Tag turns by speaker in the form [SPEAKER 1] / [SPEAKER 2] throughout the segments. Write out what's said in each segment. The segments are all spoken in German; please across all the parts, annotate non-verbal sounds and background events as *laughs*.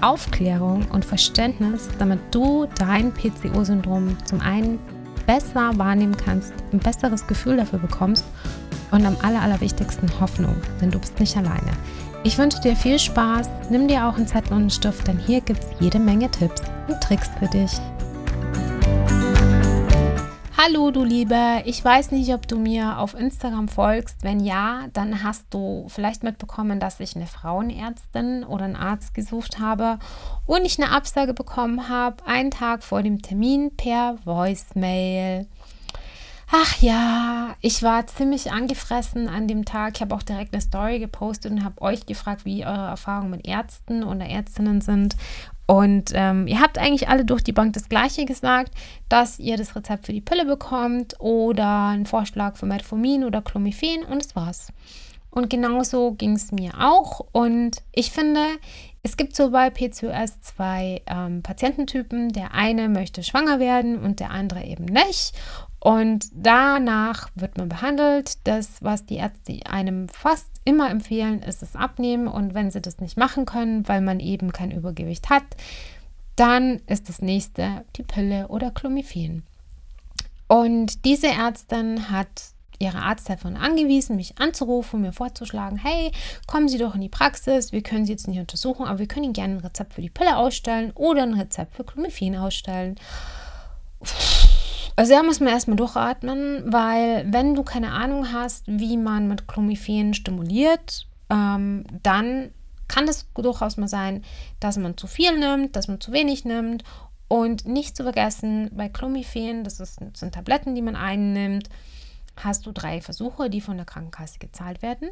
[SPEAKER 1] Aufklärung und Verständnis, damit du dein PCO-Syndrom zum einen besser wahrnehmen kannst, ein besseres Gefühl dafür bekommst und am aller, allerwichtigsten Hoffnung, denn du bist nicht alleine. Ich wünsche dir viel Spaß, nimm dir auch einen Zettel und einen Stift, denn hier gibt es jede Menge Tipps und Tricks für dich. Hallo du Liebe, ich weiß nicht, ob du mir auf Instagram folgst. Wenn ja, dann hast du vielleicht mitbekommen, dass ich eine Frauenärztin oder einen Arzt gesucht habe und ich eine Absage bekommen habe, einen Tag vor dem Termin per Voicemail. Ach ja, ich war ziemlich angefressen an dem Tag. Ich habe auch direkt eine Story gepostet und habe euch gefragt, wie eure Erfahrungen mit Ärzten oder Ärztinnen sind. Und ähm, ihr habt eigentlich alle durch die Bank das Gleiche gesagt, dass ihr das Rezept für die Pille bekommt oder einen Vorschlag für Metformin oder Clomiphen und das war's. Und genauso ging es mir auch. Und ich finde, es gibt so bei PCOS zwei ähm, Patiententypen. Der eine möchte schwanger werden und der andere eben nicht. Und danach wird man behandelt. Das, was die Ärzte einem fast immer empfehlen, ist das Abnehmen. Und wenn sie das nicht machen können, weil man eben kein Übergewicht hat, dann ist das nächste die Pille oder Clomiphen. Und diese Ärztin hat ihre Arzthelferin angewiesen, mich anzurufen, mir vorzuschlagen, hey, kommen Sie doch in die Praxis, wir können Sie jetzt nicht untersuchen, aber wir können Ihnen gerne ein Rezept für die Pille ausstellen oder ein Rezept für Clomiphen ausstellen. Also da muss man erstmal durchatmen, weil wenn du keine Ahnung hast, wie man mit Clomiphen stimuliert, ähm, dann kann es durchaus mal sein, dass man zu viel nimmt, dass man zu wenig nimmt. Und nicht zu vergessen, bei Clomiphen, das, das sind Tabletten, die man einnimmt, hast du drei Versuche, die von der Krankenkasse gezahlt werden.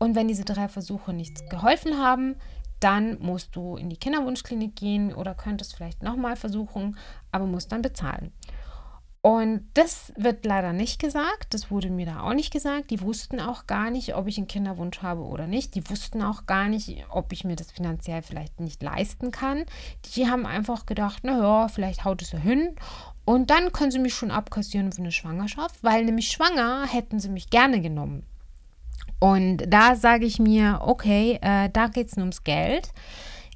[SPEAKER 1] Und wenn diese drei Versuche nichts geholfen haben, dann musst du in die Kinderwunschklinik gehen oder könntest vielleicht nochmal versuchen, aber musst dann bezahlen. Und das wird leider nicht gesagt. Das wurde mir da auch nicht gesagt. Die wussten auch gar nicht, ob ich einen Kinderwunsch habe oder nicht. Die wussten auch gar nicht, ob ich mir das finanziell vielleicht nicht leisten kann. Die haben einfach gedacht, naja, vielleicht haut es ja hin. Und dann können sie mich schon abkassieren für eine Schwangerschaft, weil nämlich schwanger hätten sie mich gerne genommen. Und da sage ich mir, okay, äh, da geht es nur ums Geld.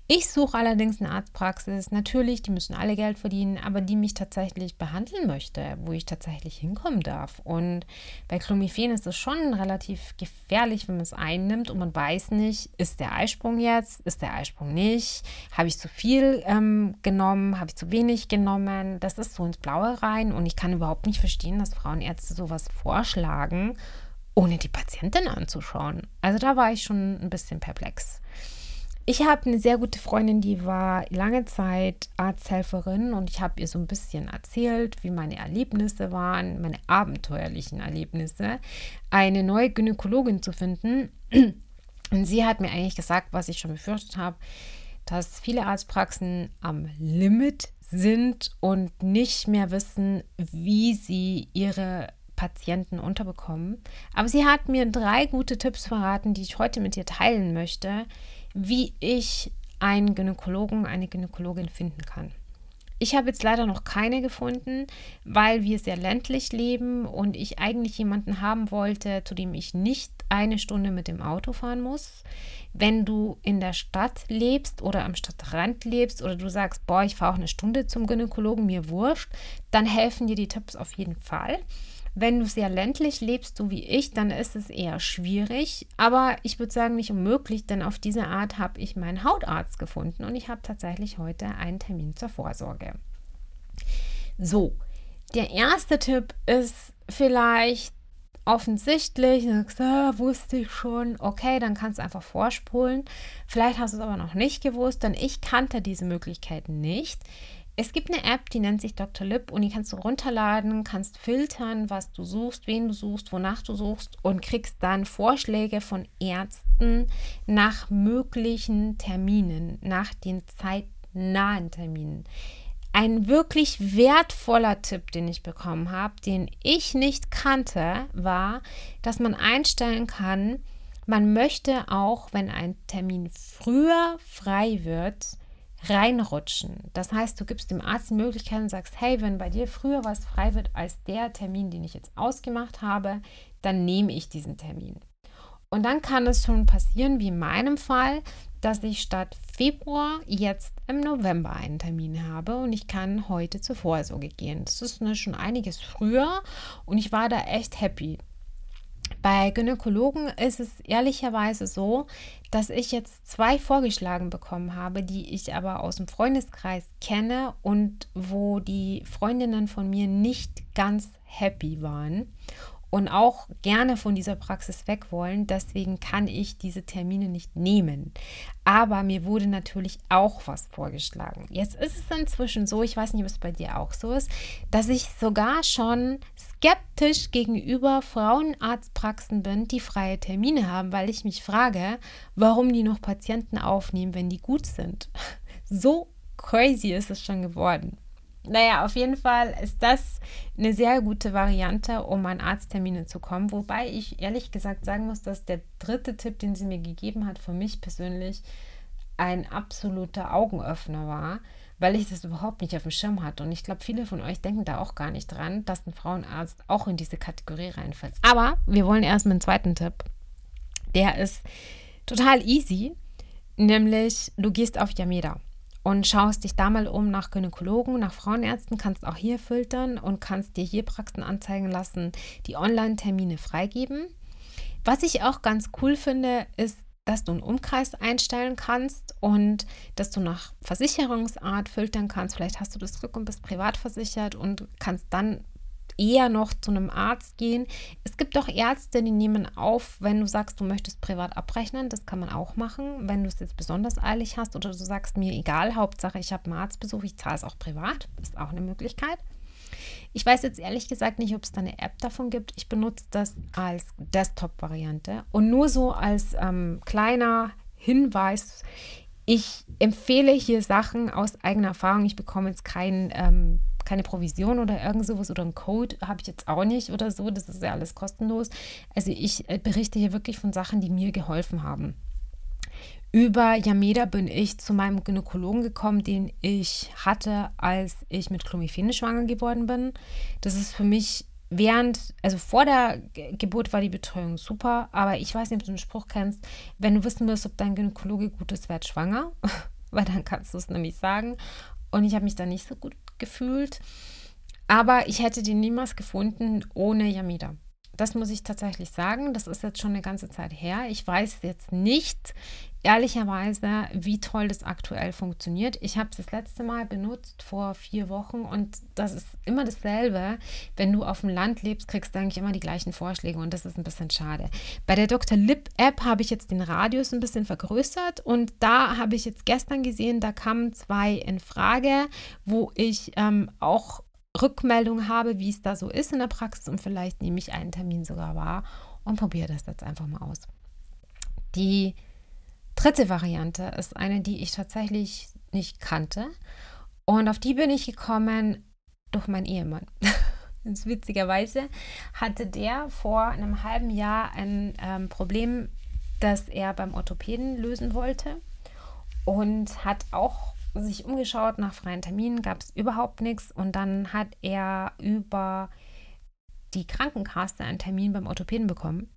[SPEAKER 1] Ich suche allerdings eine Arztpraxis, natürlich, die müssen alle Geld verdienen, aber die mich tatsächlich behandeln möchte, wo ich tatsächlich hinkommen darf. Und bei Clomiphen ist es schon relativ gefährlich, wenn man es einnimmt und man weiß nicht, ist der Eisprung jetzt, ist der Eisprung nicht, habe ich zu viel ähm, genommen, habe ich zu wenig genommen. Das ist so ins Blaue rein und ich kann überhaupt nicht verstehen, dass Frauenärzte sowas vorschlagen, ohne die Patientin anzuschauen. Also da war ich schon ein bisschen perplex. Ich habe eine sehr gute Freundin, die war lange Zeit Arzthelferin und ich habe ihr so ein bisschen erzählt, wie meine Erlebnisse waren, meine abenteuerlichen Erlebnisse, eine neue Gynäkologin zu finden. Und sie hat mir eigentlich gesagt, was ich schon befürchtet habe, dass viele Arztpraxen am Limit sind und nicht mehr wissen, wie sie ihre Patienten unterbekommen. Aber sie hat mir drei gute Tipps verraten, die ich heute mit dir teilen möchte, wie ich einen Gynäkologen, eine Gynäkologin finden kann. Ich habe jetzt leider noch keine gefunden, weil wir sehr ländlich leben und ich eigentlich jemanden haben wollte, zu dem ich nicht eine Stunde mit dem Auto fahren muss. Wenn du in der Stadt lebst oder am Stadtrand lebst oder du sagst, boah, ich fahre auch eine Stunde zum Gynäkologen, mir wurscht, dann helfen dir die Tipps auf jeden Fall. Wenn du sehr ländlich lebst, so wie ich, dann ist es eher schwierig. Aber ich würde sagen, nicht unmöglich, denn auf diese Art habe ich meinen Hautarzt gefunden und ich habe tatsächlich heute einen Termin zur Vorsorge. So, der erste Tipp ist vielleicht offensichtlich, sagst, ah, wusste ich schon, okay, dann kannst du einfach vorspulen. Vielleicht hast du es aber noch nicht gewusst, denn ich kannte diese Möglichkeiten nicht. Es gibt eine App, die nennt sich Dr. Lip und die kannst du runterladen, kannst filtern, was du suchst, wen du suchst, wonach du suchst und kriegst dann Vorschläge von Ärzten nach möglichen Terminen, nach den zeitnahen Terminen. ein wirklich wertvoller Tipp, den ich bekommen habe, den ich nicht kannte, war, dass man einstellen kann, man möchte auch, wenn ein Termin früher frei wird, reinrutschen. Das heißt, du gibst dem Arzt die Möglichkeit und sagst, hey, wenn bei dir früher was frei wird als der Termin, den ich jetzt ausgemacht habe, dann nehme ich diesen Termin. Und dann kann es schon passieren, wie in meinem Fall, dass ich statt Februar jetzt im November einen Termin habe und ich kann heute zur Vorsorge gehen. Das ist ne, schon einiges früher und ich war da echt happy. Bei Gynäkologen ist es ehrlicherweise so, dass ich jetzt zwei vorgeschlagen bekommen habe, die ich aber aus dem Freundeskreis kenne und wo die Freundinnen von mir nicht ganz happy waren und auch gerne von dieser Praxis weg wollen. Deswegen kann ich diese Termine nicht nehmen. Aber mir wurde natürlich auch was vorgeschlagen. Jetzt ist es inzwischen so, ich weiß nicht, ob es bei dir auch so ist, dass ich sogar schon skeptisch gegenüber Frauenarztpraxen bin, die freie Termine haben, weil ich mich frage, warum die noch Patienten aufnehmen, wenn die gut sind. *laughs* So crazy ist es schon geworden. Naja, auf jeden Fall ist das eine sehr gute Variante, um an Arzttermine zu kommen. Wobei ich ehrlich gesagt sagen muss, dass der dritte Tipp, den sie mir gegeben hat, für mich persönlich ein absoluter Augenöffner war, weil ich das überhaupt nicht auf dem Schirm hatte. Und ich glaube, viele von euch denken da auch gar nicht dran, dass ein Frauenarzt auch in diese Kategorie reinfällt. Aber wir wollen erst mit dem zweiten Tipp. Der ist total easy, nämlich du gehst auf Yameda und schaust dich da mal um nach Gynäkologen, nach Frauenärzten, kannst auch hier filtern und kannst dir hier Praxen anzeigen lassen, die Online-Termine freigeben. Was ich auch ganz cool finde, ist, dass du einen Umkreis einstellen kannst und dass du nach Versicherungsart filtern kannst. Vielleicht hast du das Glück und bist privat versichert und kannst dann eher noch zu einem Arzt gehen. Es gibt auch Ärzte, die nehmen auf, wenn du sagst, du möchtest privat abrechnen. Das kann man auch machen, wenn du es jetzt besonders eilig hast oder du sagst mir egal, Hauptsache ich habe einen Arztbesuch, ich zahle es auch privat. Ist auch eine Möglichkeit. Ich weiß jetzt ehrlich gesagt nicht, ob es da eine App davon gibt. Ich benutze das als Desktop-Variante und nur so als ähm, kleiner Hinweis. Ich empfehle hier Sachen aus eigener Erfahrung. Ich bekomme jetzt keinen ähm, keine Provision oder irgend sowas oder einen Code habe ich jetzt auch nicht oder so. Das ist ja alles kostenlos. Also ich äh, berichte hier wirklich von Sachen, die mir geholfen haben. Über Yameda bin ich zu meinem Gynäkologen gekommen, den ich hatte, als ich mit Clomiphene schwanger geworden bin. Das ist für mich während, also vor der Geburt war die Betreuung super, aber ich weiß nicht, ob du den Spruch kennst, wenn du wissen willst, ob dein Gynäkologe gut ist, werd schwanger, *laughs* weil dann kannst du es nämlich sagen. Und ich habe mich da nicht so gut gefühlt. Aber ich hätte den niemals gefunden ohne Yamida. Das muss ich tatsächlich sagen. Das ist jetzt schon eine ganze Zeit her. Ich weiß jetzt nicht, ehrlicherweise, wie toll das aktuell funktioniert. Ich habe es das letzte Mal benutzt vor vier Wochen und das ist immer dasselbe. Wenn du auf dem Land lebst, kriegst du eigentlich immer die gleichen Vorschläge und das ist ein bisschen schade. Bei der Dr. Lip App habe ich jetzt den Radius ein bisschen vergrößert und da habe ich jetzt gestern gesehen, da kamen zwei in Frage, wo ich ähm, auch Rückmeldung habe, wie es da so ist in der Praxis und vielleicht nehme ich einen Termin sogar wahr und probiere das jetzt einfach mal aus. Die dritte Variante ist eine, die ich tatsächlich nicht kannte und auf die bin ich gekommen durch meinen Ehemann. *laughs* witzigerweise hatte der vor einem halben Jahr ein ähm, Problem, das er beim Orthopäden lösen wollte und hat auch sich umgeschaut nach freien Terminen, gab es überhaupt nichts. Und dann hat er über die Krankenkasse einen Termin beim Orthopäden bekommen.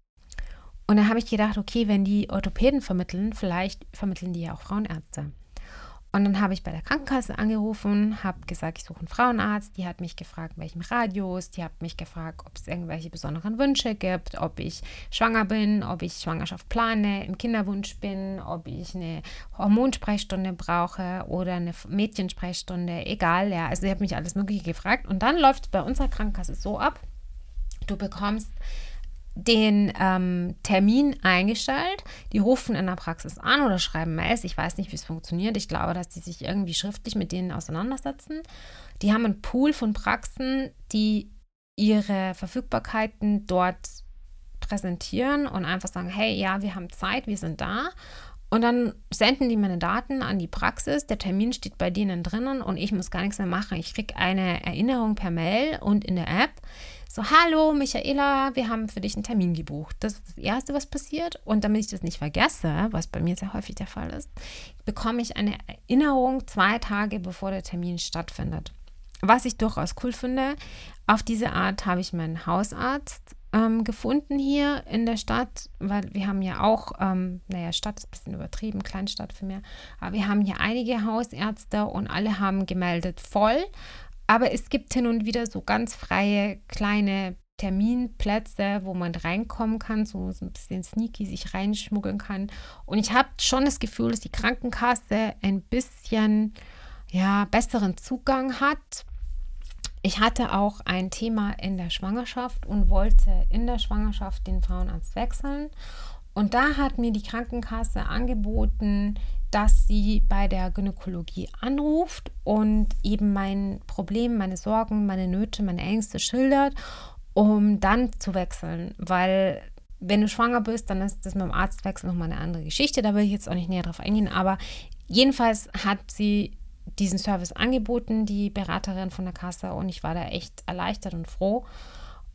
[SPEAKER 1] Und dann habe ich gedacht, okay, wenn die Orthopäden vermitteln, vielleicht vermitteln die ja auch Frauenärzte. Und dann habe ich bei der Krankenkasse angerufen, habe gesagt, ich suche einen Frauenarzt. Die hat mich gefragt, welchem Radius. Die hat mich gefragt, ob es irgendwelche besonderen Wünsche gibt, ob ich schwanger bin, ob ich Schwangerschaft plane, im Kinderwunsch bin, ob ich eine Hormonsprechstunde brauche oder eine Mädchensprechstunde, egal. Ja, also sie hat mich alles Mögliche gefragt. Und dann läuft es bei unserer Krankenkasse so ab, du bekommst den ähm, Termin eingestellt. Die rufen in der Praxis an oder schreiben Mails. Ich weiß nicht, wie es funktioniert. Ich glaube, dass die sich irgendwie schriftlich mit denen auseinandersetzen. Die haben einen Pool von Praxen, die ihre Verfügbarkeiten dort präsentieren und einfach sagen, hey, ja, wir haben Zeit, wir sind da. Und dann senden die meine Daten an die Praxis. Der Termin steht bei denen drinnen und ich muss gar nichts mehr machen. Ich kriege eine Erinnerung per Mail und in der App. So, hallo Michaela, wir haben für dich einen Termin gebucht. Das ist das Erste, was passiert. Und damit ich das nicht vergesse, was bei mir sehr häufig der Fall ist, bekomme ich eine Erinnerung zwei Tage bevor der Termin stattfindet. Was ich durchaus cool finde, auf diese Art habe ich meinen Hausarzt ähm, gefunden hier in der Stadt, weil wir haben ja auch, ähm, naja, Stadt ist ein bisschen übertrieben, Kleinstadt für mich, aber wir haben hier einige Hausärzte und alle haben gemeldet voll. Aber es gibt hin und wieder so ganz freie kleine Terminplätze, wo man reinkommen kann, so, so ein bisschen sneaky sich reinschmuggeln kann. Und ich habe schon das Gefühl, dass die Krankenkasse ein bisschen ja, besseren Zugang hat ich hatte auch ein Thema in der Schwangerschaft und wollte in der Schwangerschaft den Frauenarzt wechseln. Und da hat mir die Krankenkasse angeboten, dass sie bei der Gynäkologie anruft und eben mein Problem, meine Sorgen, meine Nöte, meine Ängste schildert, um dann zu wechseln. Weil wenn du schwanger bist, dann ist das mit dem Arztwechsel nochmal eine andere Geschichte. Da will ich jetzt auch nicht näher drauf eingehen. Aber jedenfalls hat sie diesen Service angeboten, die Beraterin von der Kasse, und ich war da echt erleichtert und froh.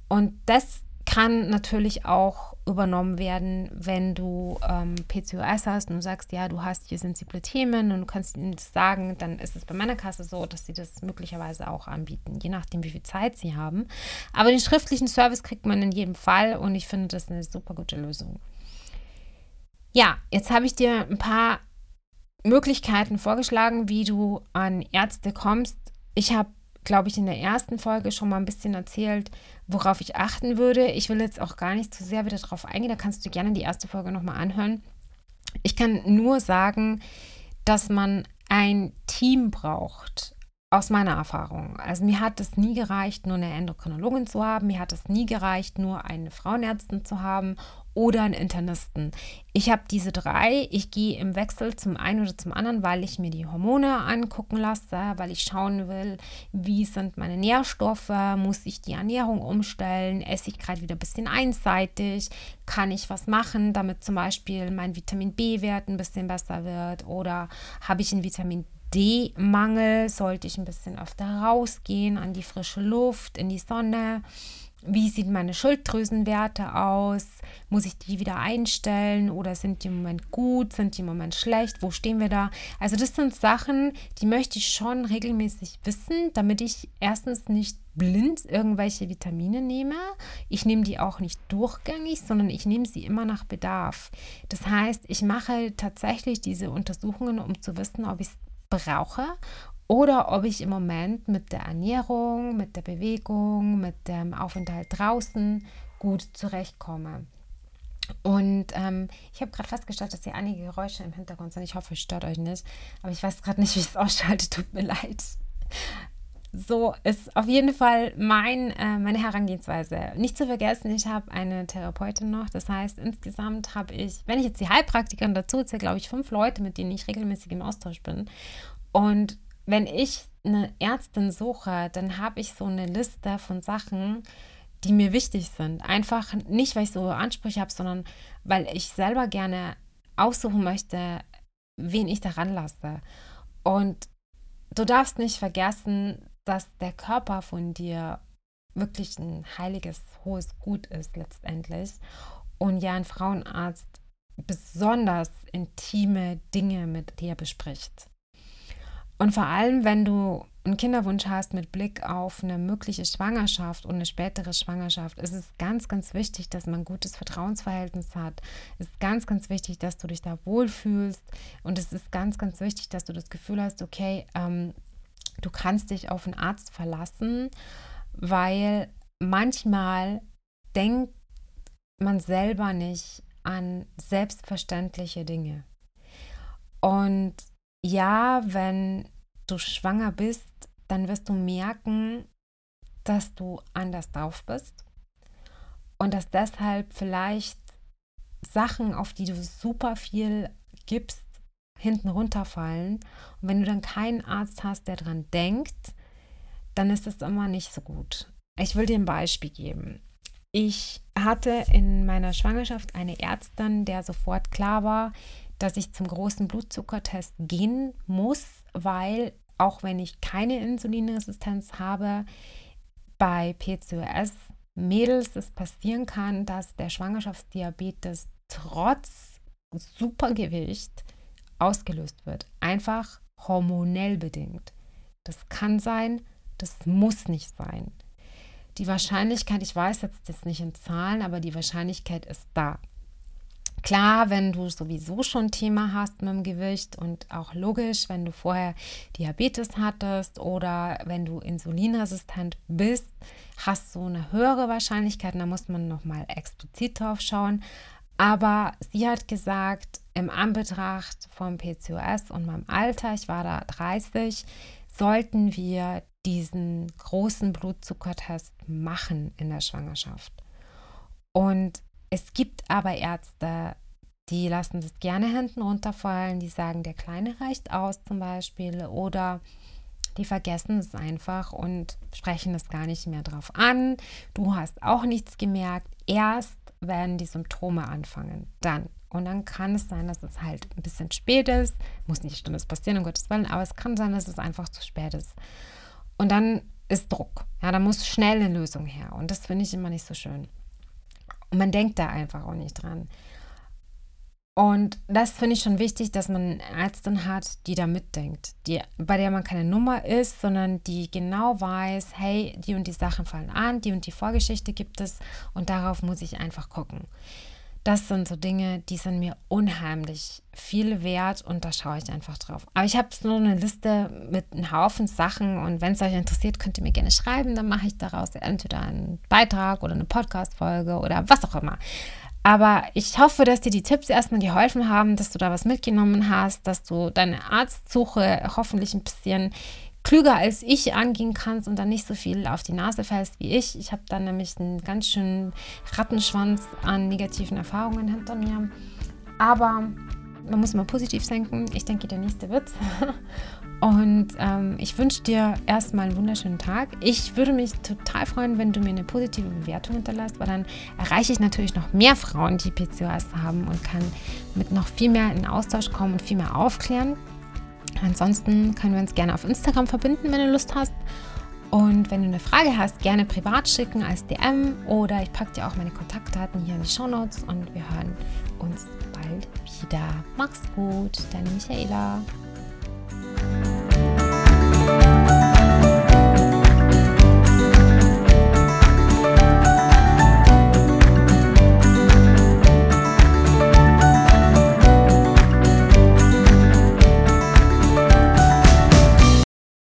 [SPEAKER 1] Und das kann natürlich auch übernommen werden, wenn du ähm, PCOS hast und du sagst, ja, du hast hier sensible Themen und du kannst ihnen das sagen, dann ist es bei meiner Kasse so, dass sie das möglicherweise auch anbieten, je nachdem, wie viel Zeit sie haben. Aber den schriftlichen Service kriegt man in jedem Fall und ich finde das eine super gute Lösung. Ja, jetzt habe ich dir ein paar Möglichkeiten vorgeschlagen, wie du an Ärzte kommst. Ich habe, glaube ich, in der ersten Folge schon mal ein bisschen erzählt, worauf ich achten würde. Ich will jetzt auch gar nicht zu sehr wieder darauf eingehen. Da kannst du gerne die erste Folge nochmal anhören. Ich kann nur sagen, dass man ein Team braucht. Aus meiner Erfahrung. Also mir hat es nie gereicht, nur eine Endokrinologin zu haben. Mir hat es nie gereicht, nur eine Frauenärztin zu haben oder einen Internisten. Ich habe diese drei. Ich gehe im Wechsel zum einen oder zum anderen, weil ich mir die Hormone angucken lasse, weil ich schauen will, wie sind meine Nährstoffe, muss ich die Ernährung umstellen, esse ich gerade wieder ein bisschen einseitig, kann ich was machen, damit zum Beispiel mein Vitamin B-Wert ein bisschen besser wird oder habe ich einen Vitamin D-Mangel, sollte ich ein bisschen öfter rausgehen an die frische Luft, in die Sonne wie sieht meine Schilddrüsenwerte aus? Muss ich die wieder einstellen oder sind die im Moment gut? Sind die im Moment schlecht? Wo stehen wir da? Also das sind Sachen, die möchte ich schon regelmäßig wissen, damit ich erstens nicht blind irgendwelche Vitamine nehme. Ich nehme die auch nicht durchgängig, sondern ich nehme sie immer nach Bedarf. Das heißt, ich mache tatsächlich diese Untersuchungen, um zu wissen, ob ich es brauche oder ob ich im Moment mit der Ernährung, mit der Bewegung, mit dem Aufenthalt draußen gut zurechtkomme. Und ähm, ich habe gerade festgestellt, dass hier einige Geräusche im Hintergrund sind. Ich hoffe, es stört euch nicht. Aber ich weiß gerade nicht, wie ich es *laughs* ausschalte. Tut mir leid. So ist auf jeden Fall mein, äh, meine Herangehensweise. Nicht zu vergessen, ich habe eine Therapeutin noch. Das heißt, insgesamt habe ich, wenn ich jetzt die Heilpraktikerin dazu zähle, glaube ich, fünf Leute, mit denen ich regelmäßig im Austausch bin. Und wenn ich eine Ärztin suche, dann habe ich so eine Liste von Sachen, die mir wichtig sind. Einfach nicht, weil ich so Ansprüche habe, sondern weil ich selber gerne aussuchen möchte, wen ich daran lasse. Und du darfst nicht vergessen, dass der Körper von dir wirklich ein heiliges, hohes Gut ist letztendlich. Und ja, ein Frauenarzt besonders intime Dinge mit dir bespricht. Und vor allem, wenn du einen Kinderwunsch hast mit Blick auf eine mögliche Schwangerschaft und eine spätere Schwangerschaft, ist es ganz, ganz wichtig, dass man ein gutes Vertrauensverhältnis hat. Es ist ganz, ganz wichtig, dass du dich da wohlfühlst. Und es ist ganz, ganz wichtig, dass du das Gefühl hast, okay, ähm, du kannst dich auf einen Arzt verlassen, weil manchmal denkt man selber nicht an selbstverständliche Dinge. Und ja, wenn du schwanger bist, dann wirst du merken, dass du anders drauf bist und dass deshalb vielleicht Sachen, auf die du super viel gibst, hinten runterfallen. Und wenn du dann keinen Arzt hast, der dran denkt, dann ist das immer nicht so gut. Ich will dir ein Beispiel geben. Ich hatte in meiner Schwangerschaft eine Ärztin, der sofort klar war, dass ich zum großen Blutzuckertest gehen muss, weil auch wenn ich keine Insulinresistenz habe, bei PCOS Mädels es passieren kann, dass der Schwangerschaftsdiabetes trotz Supergewicht ausgelöst wird. Einfach hormonell bedingt. Das kann sein, das muss nicht sein. Die Wahrscheinlichkeit, ich weiß jetzt das nicht in Zahlen, aber die Wahrscheinlichkeit ist da. Klar, wenn du sowieso schon Thema hast mit dem Gewicht und auch logisch, wenn du vorher Diabetes hattest oder wenn du insulinresistent bist, hast du eine höhere Wahrscheinlichkeit. Da muss man nochmal explizit drauf schauen. Aber sie hat gesagt, im Anbetracht vom PCOS und meinem Alter, ich war da 30, sollten wir diesen großen Blutzuckertest machen in der Schwangerschaft. Und es gibt aber Ärzte, die lassen das gerne hinten runterfallen, die sagen, der Kleine reicht aus zum Beispiel oder die vergessen es einfach und sprechen es gar nicht mehr drauf an. Du hast auch nichts gemerkt. Erst werden die Symptome anfangen. Dann. Und dann kann es sein, dass es halt ein bisschen spät ist. Muss nicht stimmen, passieren, um Gottes Willen, aber es kann sein, dass es einfach zu spät ist. Und dann ist Druck. Ja, da muss schnell eine Lösung her. Und das finde ich immer nicht so schön. Und man denkt da einfach auch nicht dran. Und das finde ich schon wichtig, dass man eine Ärztin hat, die da mitdenkt, die, bei der man keine Nummer ist, sondern die genau weiß, hey, die und die Sachen fallen an, die und die Vorgeschichte gibt es und darauf muss ich einfach gucken. Das sind so Dinge, die sind mir unheimlich viel wert und da schaue ich einfach drauf. Aber ich habe so eine Liste mit einem Haufen Sachen und wenn es euch interessiert, könnt ihr mir gerne schreiben, dann mache ich daraus entweder einen Beitrag oder eine Podcast-Folge oder was auch immer. Aber ich hoffe, dass dir die Tipps erstmal geholfen haben, dass du da was mitgenommen hast, dass du deine Arztsuche hoffentlich ein bisschen klüger als ich angehen kannst und dann nicht so viel auf die Nase fällst wie ich. Ich habe dann nämlich einen ganz schönen Rattenschwanz an negativen Erfahrungen hinter mir. Aber man muss immer positiv denken. Ich denke, der nächste wird's. *laughs* Und ähm, ich wünsche dir erstmal einen wunderschönen Tag. Ich würde mich total freuen, wenn du mir eine positive Bewertung hinterlässt, weil dann erreiche ich natürlich noch mehr Frauen, die PCOS haben und kann mit noch viel mehr in Austausch kommen und viel mehr aufklären. Ansonsten können wir uns gerne auf Instagram verbinden, wenn du Lust hast. Und wenn du eine Frage hast, gerne privat schicken als DM oder ich packe dir auch meine Kontaktdaten hier in die Show Notes und wir hören uns bald wieder. Mach's gut, deine Michaela.